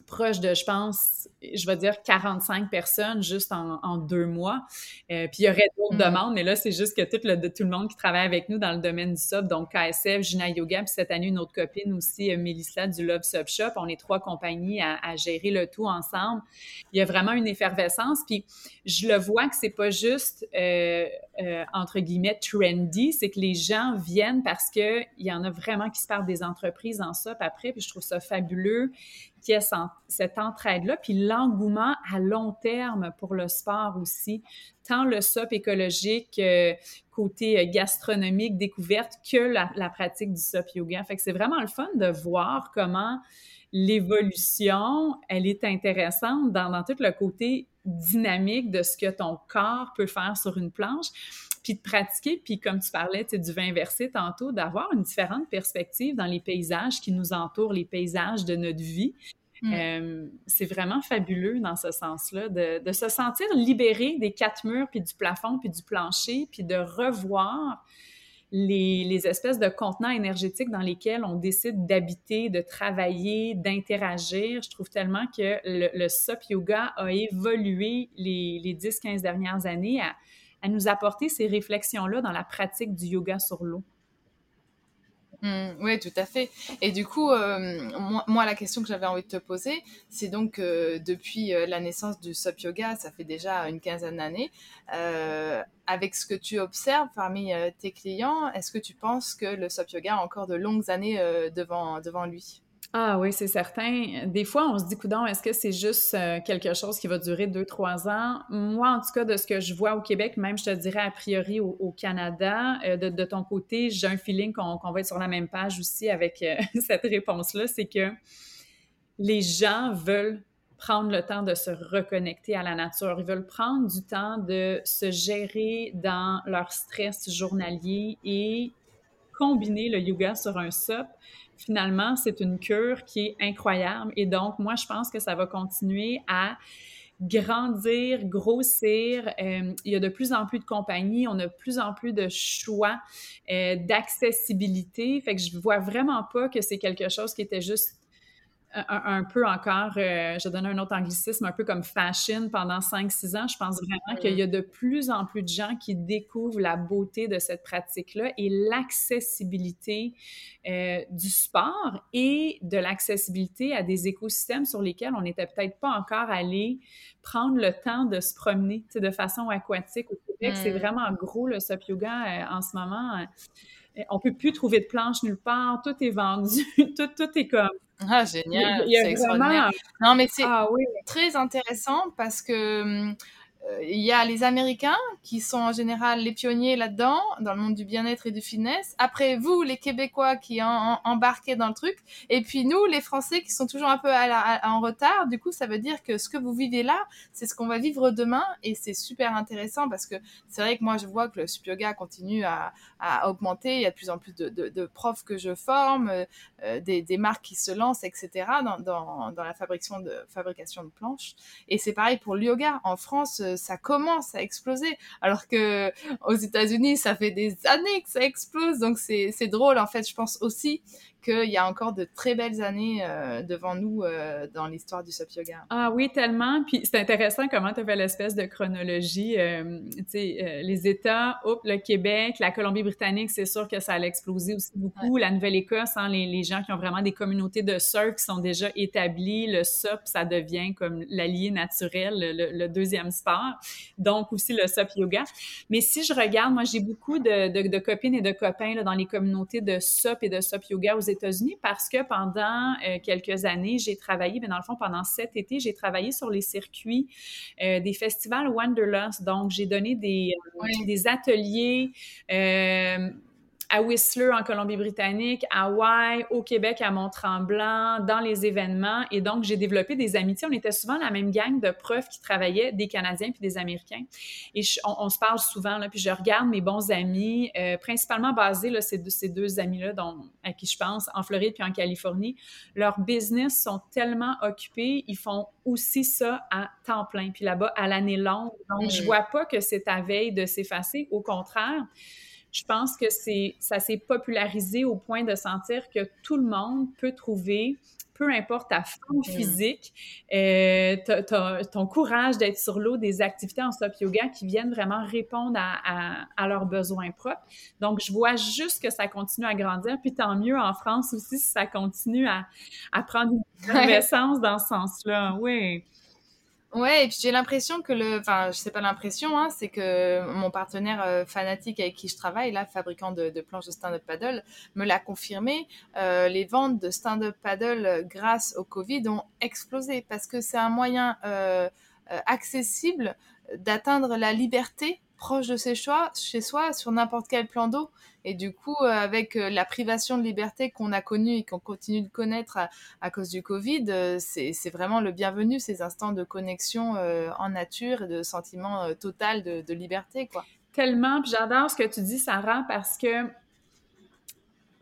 proche de, je pense, je vais dire 45 personnes juste en, deux mois. Euh, puis il y aurait d'autres mm. demandes, mais là, c'est juste que tout le, tout le monde qui travaille avec nous dans le domaine du sub, donc KSF, Gina Yoga, puis cette année, une autre copine aussi, euh, Mélissa du Love Sub Shop. On est trois compagnies à, gérer le tout ensemble. Il y a vraiment une effervescence. Puis je le vois que c'est pas juste, euh, entre guillemets, trendy, c'est que les gens viennent parce qu'il y en a vraiment qui se partent des entreprises en SUP après, puis je trouve ça fabuleux cette entraide-là, puis l'engouement à long terme pour le sport aussi, tant le SOP écologique, euh, côté euh, gastronomique, découverte, que la, pratique du SOP yoga. Fait c'est vraiment le fun de voir comment l'évolution, elle est intéressante dans, dans tout le côté dynamique de ce que ton corps peut faire sur une planche puis de pratiquer, puis comme tu parlais du vin versé tantôt, d'avoir une différente perspective dans les paysages qui nous entourent, les paysages de notre vie. Mm. Euh, c'est vraiment fabuleux dans ce sens-là, de, se sentir libéré des quatre murs, puis du plafond, puis du plancher, puis de revoir les, espèces de contenants énergétiques dans lesquels on décide d'habiter, de travailler, d'interagir. Je trouve tellement que le, le SOP Yoga a évolué les, les 10-15 dernières années à, à nous apporter ces réflexions-là dans la pratique du yoga sur l'eau. Mmh, oui, tout à fait. Et du coup, euh, moi, la question que j'avais envie de te poser, c'est donc euh, depuis euh, la naissance du SOP Yoga, ça fait déjà une quinzaine d'années, avec ce que tu observes parmi tes clients, est-ce que tu penses que le SOP Yoga a encore de longues années devant lui? Ah oui, c'est certain. Des fois, on se dit, coudon, est-ce que c'est juste euh, quelque chose qui va durer deux, trois ans? Moi, en tout cas, de ce que je vois au Québec, même je te dirais a priori au, Canada, euh, de, ton côté, j'ai un feeling qu'on va être sur la même page aussi avec euh, cette réponse-là, c'est que les gens veulent prendre le temps de se reconnecter à la nature. Ils veulent prendre du temps de se gérer dans leur stress journalier et combiner le yoga sur un SOP finalement, c'est une cure qui est incroyable. Et donc, moi, je pense que ça va continuer à grandir, grossir. Euh, il y a de plus en plus de compagnies, on a de plus en plus de choix, euh, d'accessibilité. Fait que je vois vraiment pas que c'est quelque chose qui était juste un, peu encore, euh, je donne un autre anglicisme, un peu comme fashion pendant 5-6 ans. Je pense vraiment qu'il y a de plus en plus de gens qui découvrent la beauté de cette pratique-là et l'accessibilité euh, du sport et de l'accessibilité à des écosystèmes sur lesquels on n'était peut-être pas encore allé prendre le temps de se promener de façon aquatique. Au Québec, c'est mm. vraiment gros le SUP Yoga euh, en ce moment on peut plus trouver de planche nulle part, tout est vendu, tout, tout est comme Ah, génial, c'est extraordinaire. Non, mais c'est ah très intéressant parce que hum, il y a les Américains qui sont en général les pionniers là-dedans, dans le monde du bien-être et du fitness. Après, vous, les Québécois qui en, embarquez dans le truc. Et puis nous, les Français qui sont toujours un peu en retard. Du coup, ça veut dire que ce que vous vivez là, c'est ce qu'on va vivre demain. Et c'est super intéressant parce que c'est vrai que moi, je vois que le sup yoga continue à, augmenter. Il y a de plus en plus de, profs que je forme, euh, des, marques qui se lancent, etc. dans, la fabrication de, fabrication de planches. Et c'est pareil pour le yoga. En France, ça commence à exploser. Alors que aux États-Unis, ça fait des années que ça explose. Donc c'est drôle en fait. Je pense aussi qu'il y a encore de très belles années euh, devant nous euh, dans l'histoire du SUP Yoga. Ah oui, tellement. Puis c'est intéressant comment tu as fait l'espèce de chronologie. Euh, tu sais, les États, hop, le Québec, la Colombie-Britannique, c'est sûr que ça allait exploser aussi beaucoup. La Nouvelle-Écosse, hein, les, les, gens qui ont vraiment des communautés de surf qui sont déjà établies. Le SUP, ça devient comme l'allié naturel, le, deuxième sport. Donc aussi le SUP Yoga. Mais si je regarde, moi, j'ai beaucoup de, de, copines et de copains là, dans les communautés de SUP et de SUP Yoga aux États-Unis parce que pendant euh, quelques années, j'ai travaillé, mais dans le fond, pendant cet été, j'ai travaillé sur les circuits euh, des festivals Wanderlust. Donc, j'ai donné des, euh, des ateliers à Whistler en Colombie-Britannique, à Hawaï, au Québec à Mont-Tremblant, dans les événements. Et donc, j'ai développé des amitiés. On était souvent la même gang de profs qui travaillaient, des Canadiens puis des Américains. Et on, se parle souvent, là, puis je regarde mes bons amis, euh, principalement basés, là, ces, ces deux amis-là à qui je pense, en Floride puis en Californie. Leurs business sont tellement occupés, ils font aussi ça à temps plein, puis là-bas à l'année longue. Donc, je vois pas que c'est à veille de s'effacer. Au contraire, je pense que c'est ça s'est popularisé au point de sentir que tout le monde peut trouver peu importe ta forme mm. physique, euh, ton courage d'être sur l'eau, des activités en stop yoga qui viennent vraiment répondre à, leurs besoins propres. Donc, je vois juste que ça continue à grandir. Puis tant mieux en France aussi si ça continue à, à prendre une naissance dans ce sens-là. Oui. Ouais, et puis j'ai l'impression que le, enfin, je sais pas l'impression, hein, c'est que mon partenaire euh, fanatique avec qui je travaille, là, fabricant de, planches de stand-up paddle, me l'a confirmé. Euh, les ventes de stand-up paddle euh, grâce au Covid ont explosé parce que c'est un moyen accessible d'atteindre la liberté proche de ses choix, chez soi, sur n'importe quel plan d'eau. Et du coup, euh, avec euh, la privation de liberté qu'on a connue et qu'on continue de connaître à, cause du Covid, euh, c'est vraiment le bienvenu, ces instants de connexion en nature et de sentiment total de, liberté, quoi. Tellement, j'adore ce que tu dis, Sarah, parce que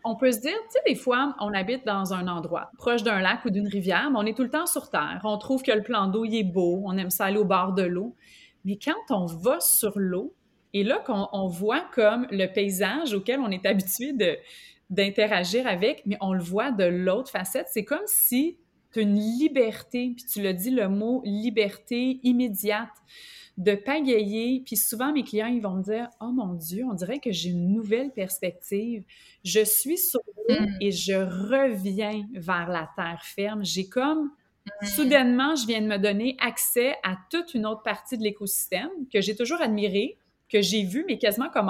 on peut se dire, tu sais, des fois, on habite dans un endroit proche d'un lac ou d'une rivière, mais on est tout le temps sur Terre. On trouve que le plan d'eau, il est beau, on aime ça aller au bord de l'eau. Mais quand on va sur l'eau, et là qu'on voit comme le paysage auquel on est habitué de, d'interagir avec, mais on le voit de l'autre facette, c'est comme si tu as une liberté, puis tu l'as dit le mot liberté immédiate, de pagayer. Puis souvent, mes clients, ils vont me dire Oh mon Dieu, on dirait que j'ai une nouvelle perspective. Je suis sur l'eau mm. et je reviens vers la terre ferme. J'ai comme Mm. Soudainement, je viens de me donner accès à toute une autre partie de l'écosystème que j'ai toujours admiré, que j'ai vu, mais quasiment comme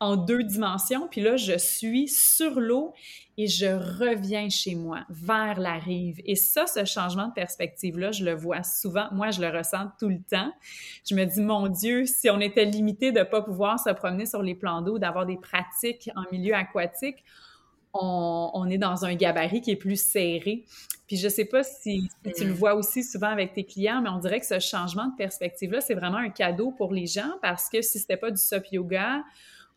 en, deux dimensions. Puis là, je suis sur l'eau et je reviens chez moi, vers la rive. Et ça, ce changement de perspective-là, je le vois souvent. Moi, je le ressens tout le temps. Je me dis, mon Dieu, si on était limité de ne pas pouvoir se promener sur les plans d'eau, d'avoir des pratiques en milieu aquatique, on, est dans un gabarit qui est plus serré. Puis je sais pas si, tu le mm. vois aussi souvent avec tes clients, mais on dirait que ce changement de perspective-là, c'est vraiment un cadeau pour les gens parce que si c'était pas du SUP yoga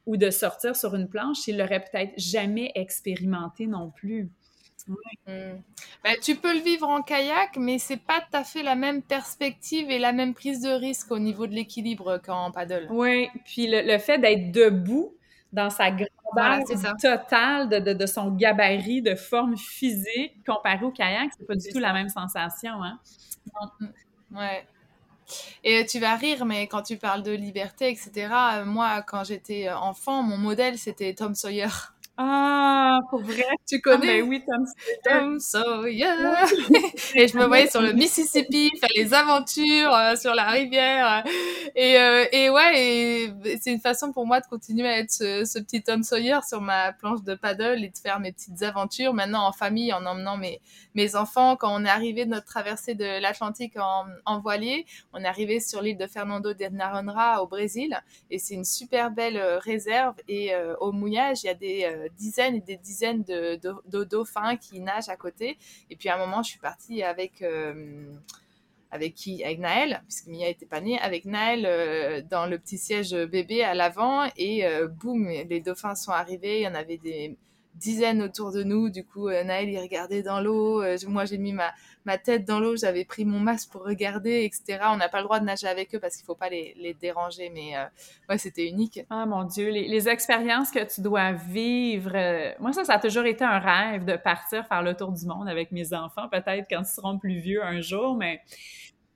ou de sortir sur une planche, ils l'auraient peut-être jamais expérimenté non plus. Mm. Ben, tu peux le vivre en kayak, mais c'est pas tout à fait la même perspective et la même prise de risque au niveau de l'équilibre qu'en paddle. Oui, puis le fait d'être debout, dans sa grandeur totale de, de, son gabarit, de forme physique, comparé au kayak, c'est pas du tout la même sensation. Hein? Ouais. Et tu vas rire, mais quand tu parles de liberté, etc., moi, quand j'étais enfant, mon modèle, c'était Tom Sawyer. Ah, pour vrai? Tu connais? Ah, ben oui, Tom Tom Sawyer. et je me voyais sur le Mississippi faire les aventures euh, sur la rivière. Et, euh, et ouais, et c'est une façon pour moi de continuer à être ce, ce, petit Tom Sawyer sur ma planche de paddle et de faire mes petites aventures. Maintenant en famille, en emmenant mes, mes enfants. Quand on est arrivé de notre traversée de l'Atlantique en, en, voilier, on est arrivé sur l'île de Fernando de Naronra au Brésil. Et c'est une super belle euh, réserve. Et au mouillage, il y a des dizaines et des dizaines de, de, dauphins qui nagent à côté. Et puis à un moment, je suis partie avec euh, avec qui? Avec Naël, puisque Mia était pas née, avec Naël euh, dans le petit siège bébé à l'avant. Et euh, boum, les dauphins sont arrivés. Il y en avait des dizaines autour de nous. Du coup, euh, Naël, il regardait dans l'eau. Euh, moi, j'ai mis ma, tête dans l'eau. J'avais pris mon masque pour regarder, etc. On n'a pas le droit de nager avec eux parce qu'il faut pas les, déranger. Mais euh, ouais, c'était unique. Ah, mon Dieu. Les, les, expériences que tu dois vivre. moi, ça, ça a toujours été un rêve de partir faire le tour du monde avec mes enfants. Peut-être quand ils seront plus vieux un jour, mais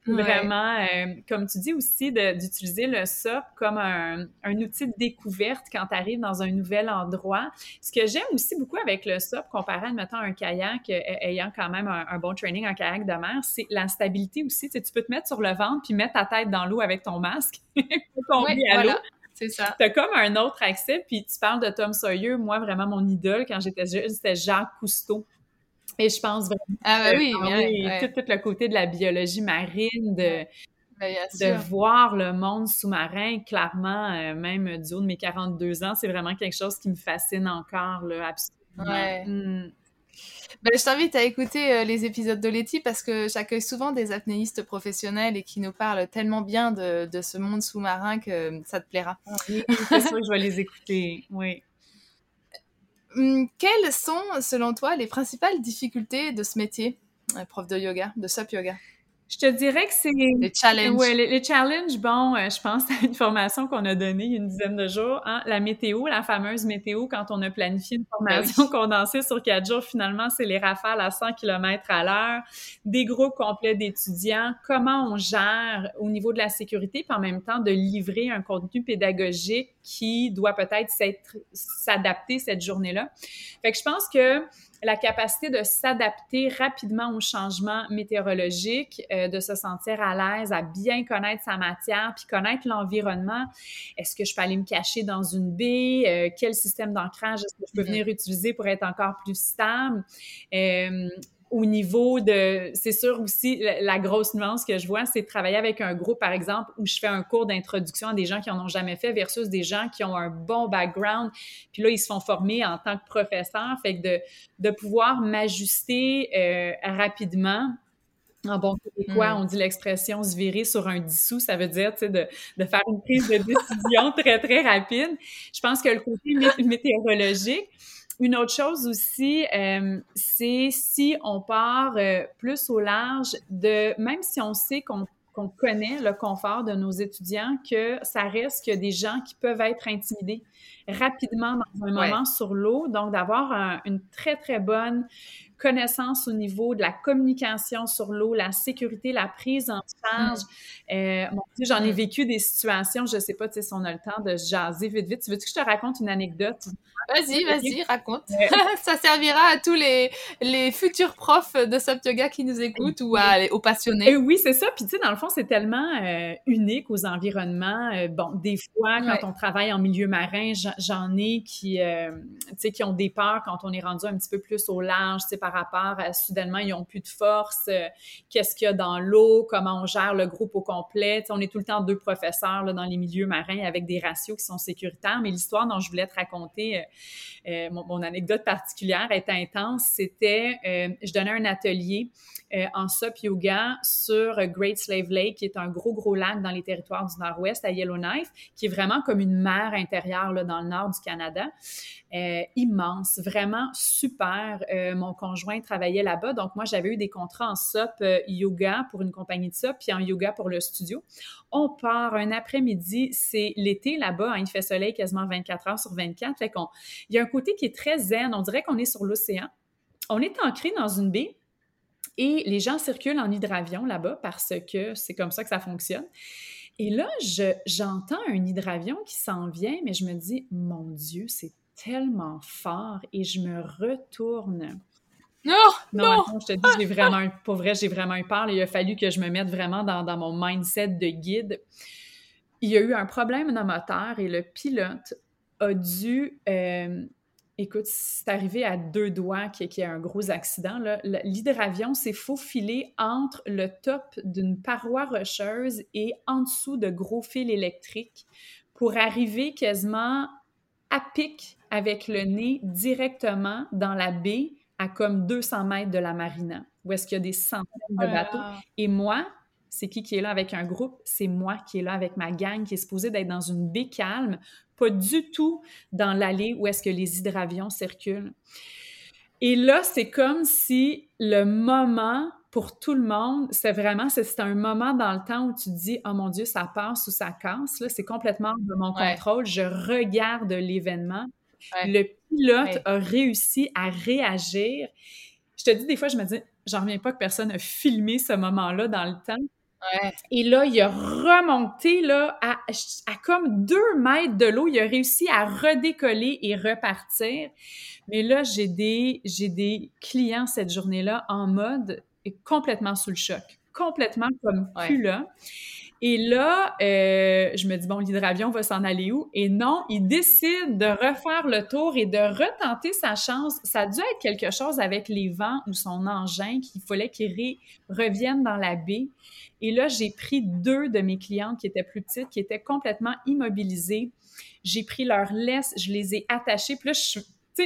Vraiment, euh, comme tu dis aussi, d'utiliser le SOP comme un, un, outil de découverte quand tu arrives dans un nouvel endroit. Ce que j'aime aussi beaucoup avec le SOP, comparé, admettons, un kayak, euh, ayant quand même un, bon training en kayak de mer, c'est la stabilité aussi. Tu, sais, tu peux te mettre sur le ventre puis mettre ta tête dans l'eau avec ton masque tomber à l'eau. C'est ça. T'as comme un autre accès, puis tu parles de Tom Sawyer. Moi, vraiment, mon idole, quand j'étais jeune, c'était Jacques Cousteau. Et je pense vraiment ah, bah oui, Tout, le côté de la biologie marine, de, ben, de voir le monde sous-marin, clairement, euh, même du haut de mes 42 ans, c'est vraiment quelque chose qui me fascine encore, là, absolument. Hmm. Ben, je t'invite à écouter euh, les épisodes d'Oleti parce que j'accueille souvent des apnéistes professionnels et qui nous parlent tellement bien de, de ce monde sous-marin que ça te plaira. Ah oui, c'est sûr que je vais les écouter, oui. Hum, quelles sont, selon toi, les principales difficultés de ce métier, euh, prof de yoga, de SUP yoga? Je te dirais que c'est... Les challenges. Oui, les, challenges, bon, euh, je pense à une formation qu'on a donnée il y a une dizaine de jours, hein, la météo, la fameuse météo, quand on a planifié une formation condensée sur quatre jours, finalement, c'est les rafales à 100 km à l'heure, des groupes complets d'étudiants, comment on gère au niveau de la sécurité, puis en même temps de livrer un contenu pédagogique qui doit peut-être s'adapter cette journée-là. Fait que je pense que la capacité de s'adapter rapidement aux changements météorologiques, euh, de se sentir à l'aise, à bien connaître sa matière, puis connaître l'environnement. Est-ce que je peux aller me cacher dans une baie? Euh, quel système d'ancrage est-ce que je peux mm-hmm. venir utiliser pour être encore plus stable? Euh, au niveau de, c'est sûr aussi, la, grosse nuance que je vois, c'est de travailler avec un groupe, par exemple, où je fais un cours d'introduction à des gens qui en ont jamais fait versus des gens qui ont un bon background. Puis là, ils se font former en tant que professeur. Fait que de, de pouvoir m'ajuster euh, rapidement en bon québécois, mm. on dit l'expression se virer sur un dissous, ça veut dire, tu sais, de, de, faire une prise de décision très, très rapide. Je pense que le côté météorologique, une autre chose aussi, euh, c'est si on part euh, plus au large de, même si on sait qu'on connaît le confort de nos étudiants, que ça a des gens qui peuvent être intimidés rapidement dans un moment sur l'eau. Donc, d'avoir une très, très bonne connaissance au niveau de la communication sur l'eau, la sécurité, la prise en charge. Mm. Euh, j'en ai mm. vécu des situations, je sais pas si on a le temps de jaser vite, vite. Tu veux que je te raconte une anecdote? Vas-y, vas-y, raconte. ça servira à tous les, les futurs profs de Sub Yoga qui nous écoutent ou à, aux passionnés. Et oui, c'est ça. Puis, tu sais, dans le fond, c'est tellement euh, unique aux environnements. Euh, bon, des fois, quand on travaille en milieu marin, j'en ai qui, euh, qui ont des peurs quand on est rendu un petit peu plus au large, par rapport à soudainement, ils ont plus de force. Qu'est-ce qu'il y a dans l'eau? Comment on gère le groupe au complet? on est tout le temps deux professeurs là, dans les milieux marins avec des ratios qui sont sécuritaires. Mais l'histoire dont je voulais te raconter, euh, mon, anecdote particulière est intense. C'était, euh, je donnais un atelier euh, en SUP yoga sur Great Slave Lake, qui est un gros, gros lac dans les territoires du Nord-Ouest à Yellowknife, qui est vraiment comme une mer intérieure là, dans nord du Canada. immense, vraiment super. mon conjoint travaillait là-bas, donc moi j'avais eu des contrats en SUP yoga pour une compagnie de SUP, puis en yoga pour le studio. On part un après-midi, c'est l'été là-bas, hein, il fait soleil quasiment 24 heures sur 24, fait il y a un côté qui est très zen, on dirait qu'on est sur l'océan. On est ancré dans une baie et les gens circulent en hydravion là-bas parce que c'est comme ça que ça fonctionne. Et là, j'entends un hydravion qui s'en vient, mais je me dis, mon Dieu, c'est tellement fort et je me retourne. Non, non, non. je te dis, j'ai vraiment, pour vrai, j'ai vraiment eu peur. Il a fallu que je me mette vraiment dans, dans mon mindset de guide. Il y a eu un problème dans moteur et le pilote a dû euh, Écoute, c'est arrivé à deux doigts qu'il y ait un gros accident. L'hydravion s'est faufilé entre le top d'une paroi rocheuse et en dessous de gros fils électriques pour arriver quasiment à pic avec le nez directement dans la baie à comme 200 mètres de la marina, où est-ce qu'il y a des centaines de bateaux. Et moi, c'est qui qui est là avec un groupe? C'est moi qui est là avec ma gang qui est supposée d'être dans une baie calme pas du tout dans l'allée où est-ce que les hydravions circulent. Et là, c'est comme si le moment pour tout le monde, c'est vraiment, c'est un moment dans le temps où tu te dis, oh mon Dieu, ça passe ou ça casse. Là, c'est complètement de mon contrôle. Je regarde l'événement. Le pilote a réussi à réagir. Je te dis, des fois, je me dis, j'en reviens pas que personne a filmé ce moment-là dans le temps. Et là, il a remonté là, à, comme deux mètres de l'eau. Il a réussi à redécoller et repartir. Mais là, j'ai des, j'ai des clients cette journée-là en mode complètement sous le choc, complètement comme plus là. Et là, euh, je me dis, bon, l'hydravion va s'en aller où? Et non, il décide de refaire le tour et de retenter sa chance. Ça a dû être quelque chose avec les vents ou son engin qu'il fallait qu'il revienne dans la baie. Et là, j'ai pris deux de mes clientes qui étaient plus petites, qui étaient complètement immobilisées. J'ai pris leur laisse, je les ai attachées. Puis là, je,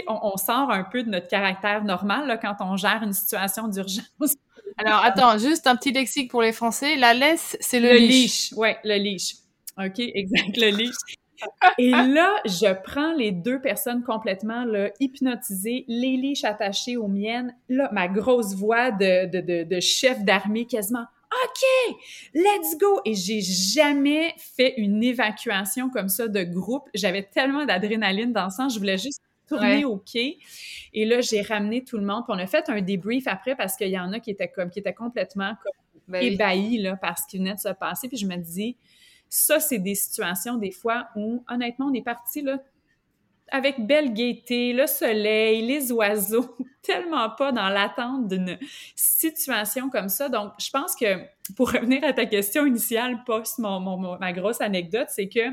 on, on, sort un peu de notre caractère normal quand on gère une situation d'urgence. Alors, attends, juste un petit lexique pour les Français. La laisse, c'est le, le leash. Oui, le leash. OK, exact, le leash. Et là, je prends les deux personnes complètement là, hypnotisées, les leash attachées aux miennes. Là, ma grosse voix de, de, de, de chef d'armée quasiment. OK, let's go! Et j'ai jamais fait une évacuation comme ça de groupe. J'avais tellement d'adrénaline dans le sang, je voulais juste tourner au quai. Et là, j'ai ramené tout le monde. Puis on a fait un débrief après parce qu'il y en a qui étaient comme qui étaient complètement ben ébahis là, parce qu'il venait de se passer. Puis je me dis, ça, c'est des situations des fois où, honnêtement, on est parti là, avec belle gaieté, le soleil, les oiseaux, tellement pas dans l'attente d'une situation comme ça. Donc, je pense que pour revenir à ta question initiale, post mon, ma grosse anecdote, c'est que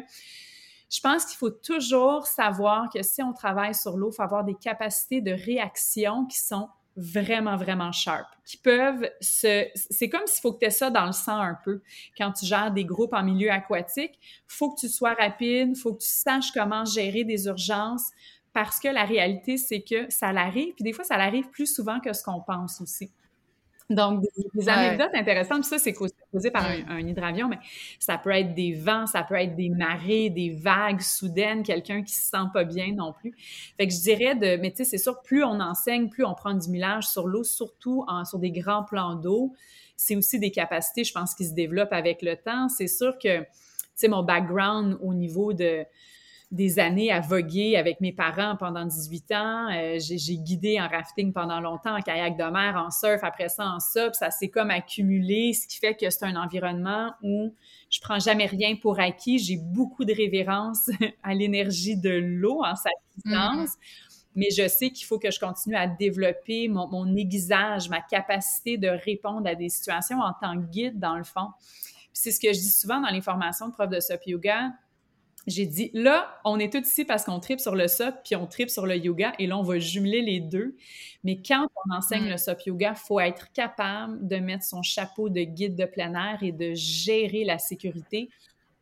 je pense qu'il faut toujours savoir que si on travaille sur l'eau, il faut avoir des capacités de réaction qui sont vraiment, vraiment sharp, qui peuvent se... C'est comme s'il faut que tu aies ça dans le sang un peu. Quand tu gères des groupes en milieu aquatique, faut que tu sois rapide, faut que tu saches comment gérer des urgences, parce que la réalité, c'est que ça l'arrive, puis des fois, ça l'arrive plus souvent que ce qu'on pense aussi. Donc, des, anecdotes intéressantes, ça, c'est par un, hydravion, mais ça peut être des vents, ça peut être des marées, des vagues soudaines, quelqu'un qui se sent pas bien non plus. Fait que je dirais de, mais tu sais, c'est sûr, plus on enseigne, plus on prend du millage sur l'eau, surtout en, sur des grands plans d'eau. C'est aussi des capacités, je pense, qui se développent avec le temps. C'est sûr que, tu sais, mon background au niveau de, des années à voguer avec mes parents pendant 18 ans. Euh, j'ai guidé en rafting pendant longtemps, en kayak de mer, en surf, après ça en sub. Ça s'est comme accumulé, ce qui fait que c'est un environnement où je prends jamais rien pour acquis. J'ai beaucoup de révérence à l'énergie de l'eau en sa puissance. Mm-hmm. Mais je sais qu'il faut que je continue à développer mon, mon, aiguisage, ma capacité de répondre à des situations en tant que guide, dans le fond. C'est ce que je dis souvent dans les formations de prof de SUP Yoga j'ai dit, là, on est tous ici parce qu'on tripe sur le SOP, puis on tripe sur le yoga, et là, on va jumeler les deux. Mais quand on enseigne mm. le SOP yoga, il faut être capable de mettre son chapeau de guide de plein air et de gérer la sécurité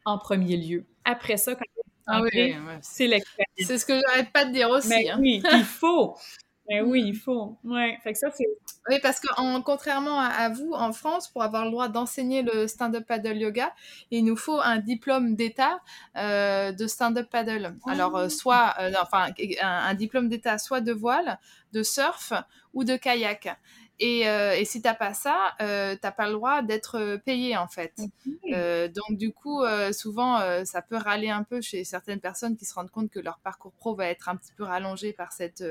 en premier lieu. Après ça, quand ah oui, c'est l'expérience. C'est ce que j'arrête pas de dire aussi. Mais hein. oui, il faut. Ben oui, il faut. Ouais. Fait que ça, c'est. Oui, parce que en, contrairement à, vous, en France, pour avoir le droit d'enseigner le stand-up paddle yoga, il nous faut un diplôme d'état euh, de stand-up paddle. Alors, euh, soit, euh, enfin, un, diplôme d'état soit de voile, de surf ou de kayak. Et, euh, et si t'as pas ça, euh, t'as pas le droit d'être euh, payé en fait. Euh, donc du coup, euh, souvent, ça peut râler un peu chez certaines personnes qui se rendent compte que leur parcours pro va être un petit peu rallongé par cette,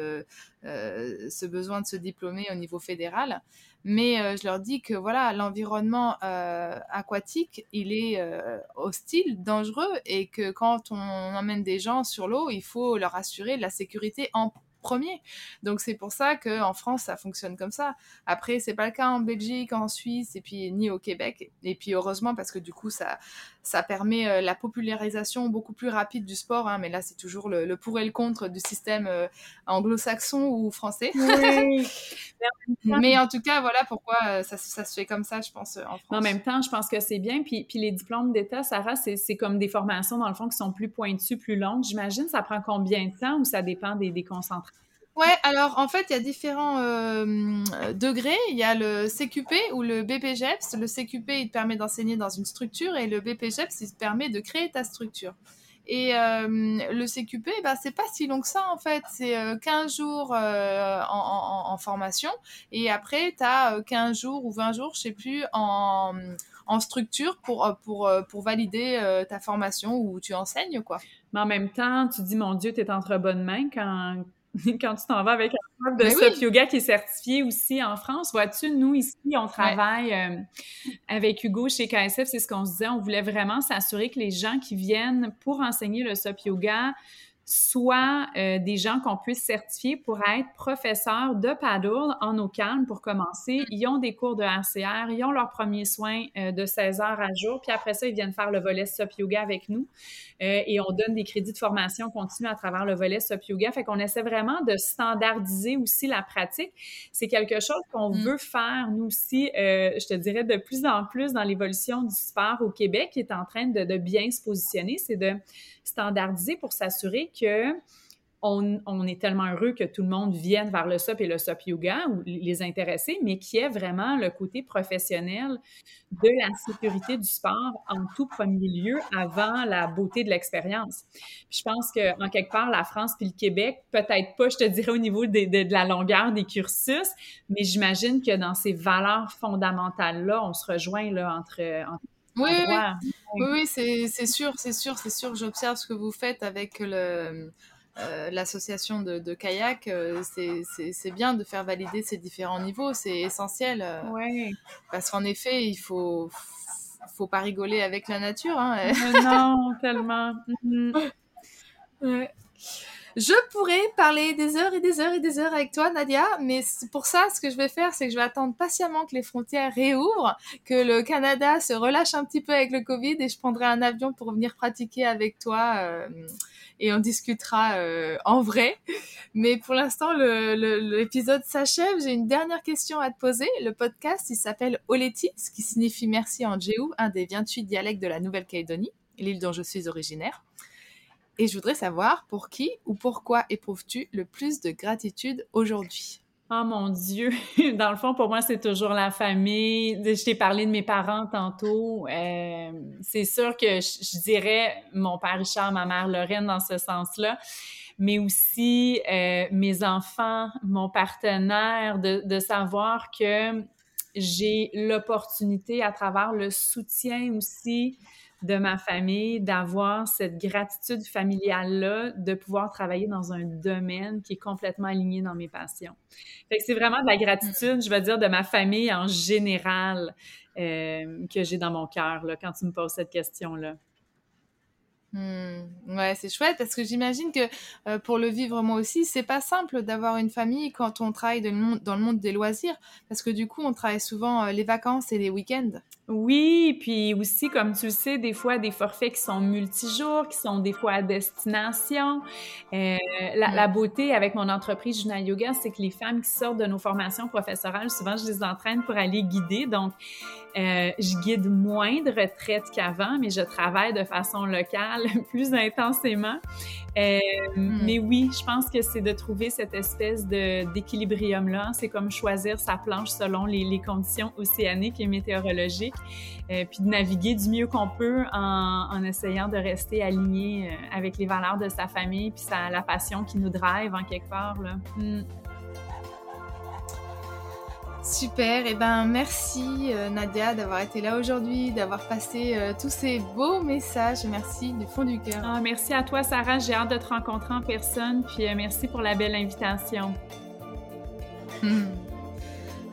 ce besoin de se diplômer au niveau fédéral. Mais je leur dis que voilà, l'environnement aquatique, il est hostile, dangereux, et que quand on emmène des gens sur l'eau, il faut leur assurer la sécurité en premier. Donc c'est pour ça qu'en France, ça fonctionne comme ça. Après, c'est pas le cas en Belgique, en Suisse, et puis ni au Québec. Et puis heureusement, parce que du coup, ça, ça permet euh, la popularisation beaucoup plus rapide du sport. Hein, mais là, c'est toujours le, le, pour et le contre du système euh, anglo-saxon ou français. Oui. mais en tout cas, voilà pourquoi euh, ça, ça, se fait comme ça, je pense, en France. En même temps, je pense que c'est bien. Puis, puis les diplômes d'État, Sarah, c'est comme des formations, dans le fond, qui sont plus pointues, plus longues. J'imagine, ça prend combien de temps ou ça dépend des, des concentrations? Ouais, alors en fait, il y a différents euh, degrés. Il y a le CQP ou le BPGEPS. Le CQP, il te permet d'enseigner dans une structure et le BPGEPS, il te permet de créer ta structure. Et euh, le CQP, bah, c'est pas si long que ça en fait. C'est euh, 15 jours euh, en, en, formation et après, tu as 15 jours ou 20 jours, je sais plus, en, en structure pour, pour, pour valider euh, ta formation où tu enseignes. quoi. Mais en même temps, tu dis, mon Dieu, tu es entre bonnes mains quand quand tu t'en vas avec un prof de Sop oui. Yoga qui est certifié aussi en France. Vois-tu, nous, ici, on travaille ouais. euh, avec Hugo chez KSF, c'est ce qu'on se disait. On voulait vraiment s'assurer que les gens qui viennent pour enseigner le Sop Yoga soit euh, des gens qu'on puisse certifier pour être professeurs de paddle en eau calme pour commencer. Ils ont des cours de RCR, ils ont leurs premiers soins euh, de 16 heures à jour, puis après ça, ils viennent faire le volet SOP Yoga avec nous euh, et on donne des crédits de formation continue à travers le volet SOP Yoga. Fait qu'on essaie vraiment de standardiser aussi la pratique. C'est quelque chose qu'on mm. veut faire, nous aussi, je te dirais, de plus en plus dans l'évolution du sport au Québec qui est en train de, de bien se positionner, c'est de standardiser pour s'assurer que on, on, est tellement heureux que tout le monde vienne vers le SOP et le SOP Yoga ou les intéressés, mais qui est vraiment le côté professionnel de la sécurité du sport en tout premier lieu avant la beauté de l'expérience. Je pense qu'en quelque part, la France puis le Québec, peut-être pas, je te dirais, au niveau de, de, la longueur des cursus, mais j'imagine que dans ces valeurs fondamentales-là, on se rejoint là, entre oui, oui, oui, oui c'est sûr, c'est sûr, c'est sûr. J'observe ce que vous faites avec le, euh, l'association de, de, kayak. Euh, c'est bien de faire valider ces différents niveaux, c'est essentiel. Euh, ouais. Parce qu'en effet, il faut, faut pas rigoler avec la nature. Hein. non, tellement. ouais. Je pourrais parler des heures et des heures et des heures avec toi, Nadia, mais pour ça, ce que je vais faire, c'est que je vais attendre patiemment que les frontières réouvrent, que le Canada se relâche un petit peu avec le Covid et je prendrai un avion pour venir pratiquer avec toi euh, et on discutera euh, en vrai. Mais pour l'instant, l'épisode s'achève. J'ai une dernière question à te poser. Le podcast, il s'appelle Oleti, ce qui signifie merci en Jéhu, un des 28 dialectes de la Nouvelle-Calédonie, l'île dont je suis originaire. Et je voudrais savoir pour qui ou pourquoi éprouves-tu le plus de gratitude aujourd'hui? Oh mon Dieu! Dans le fond, pour moi, c'est toujours la famille. Je t'ai parlé de mes parents tantôt. Euh, c'est sûr que je, dirais mon père Richard, ma mère Lorraine dans ce sens-là, mais aussi euh, mes enfants, mon partenaire, de savoir que j'ai l'opportunité à travers le soutien aussi de ma famille, d'avoir cette gratitude familiale-là, de pouvoir travailler dans un domaine qui est complètement aligné dans mes passions. C'est vraiment de la gratitude, je veux dire, de ma famille en général euh, que j'ai dans mon cœur quand tu me poses cette question-là. Mmh, ouais, c'est chouette parce que j'imagine que euh, pour le vivre moi aussi, c'est pas simple d'avoir une famille quand on travaille dans le, monde, dans le monde des loisirs parce que du coup, on travaille souvent euh, les vacances et les week-ends. Oui, puis aussi, comme tu le sais, des fois, des forfaits qui sont multijours, qui sont des fois à destination. Euh, la, mmh. la, beauté avec mon entreprise Juna Yoga, c'est que les femmes qui sortent de nos formations professorales, souvent, je les entraîne pour aller guider. Donc, euh, je guide moins de retraites qu'avant, mais je travaille de façon locale plus intensément. Euh, mm. Mais oui, je pense que c'est de trouver cette espèce d'équilibrium-là. C'est comme choisir sa planche selon les, les conditions océaniques et météorologiques, euh, puis de naviguer du mieux qu'on peut en, en, essayant de rester aligné euh, avec les valeurs de sa famille, puis sa, la passion qui nous drive en quelque part. Là. Mm. Super, et eh ben merci euh, Nadia d'avoir été là aujourd'hui, d'avoir passé euh, tous ces beaux messages. Merci du fond du cœur. Ah, merci à toi Sarah, j'ai hâte de te rencontrer en personne, puis euh, merci pour la belle invitation. Hmm.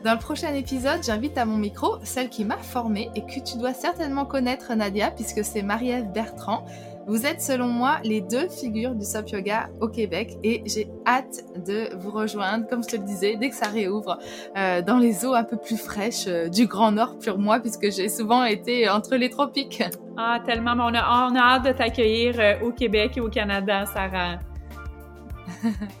Dans le prochain épisode, j'invite à mon micro celle qui m'a formée et que tu dois certainement connaître Nadia puisque c'est Marie-Ève Bertrand. Vous êtes selon moi les deux figures du SOP Yoga au Québec et j'ai hâte de vous rejoindre, comme je te le disais, dès que ça réouvre, euh, dans les eaux un peu plus fraîches euh, du Grand Nord pour moi, puisque j'ai souvent été entre les tropiques. Ah, tellement, on a, on a hâte de t'accueillir euh, au Québec et au Canada, Sarah.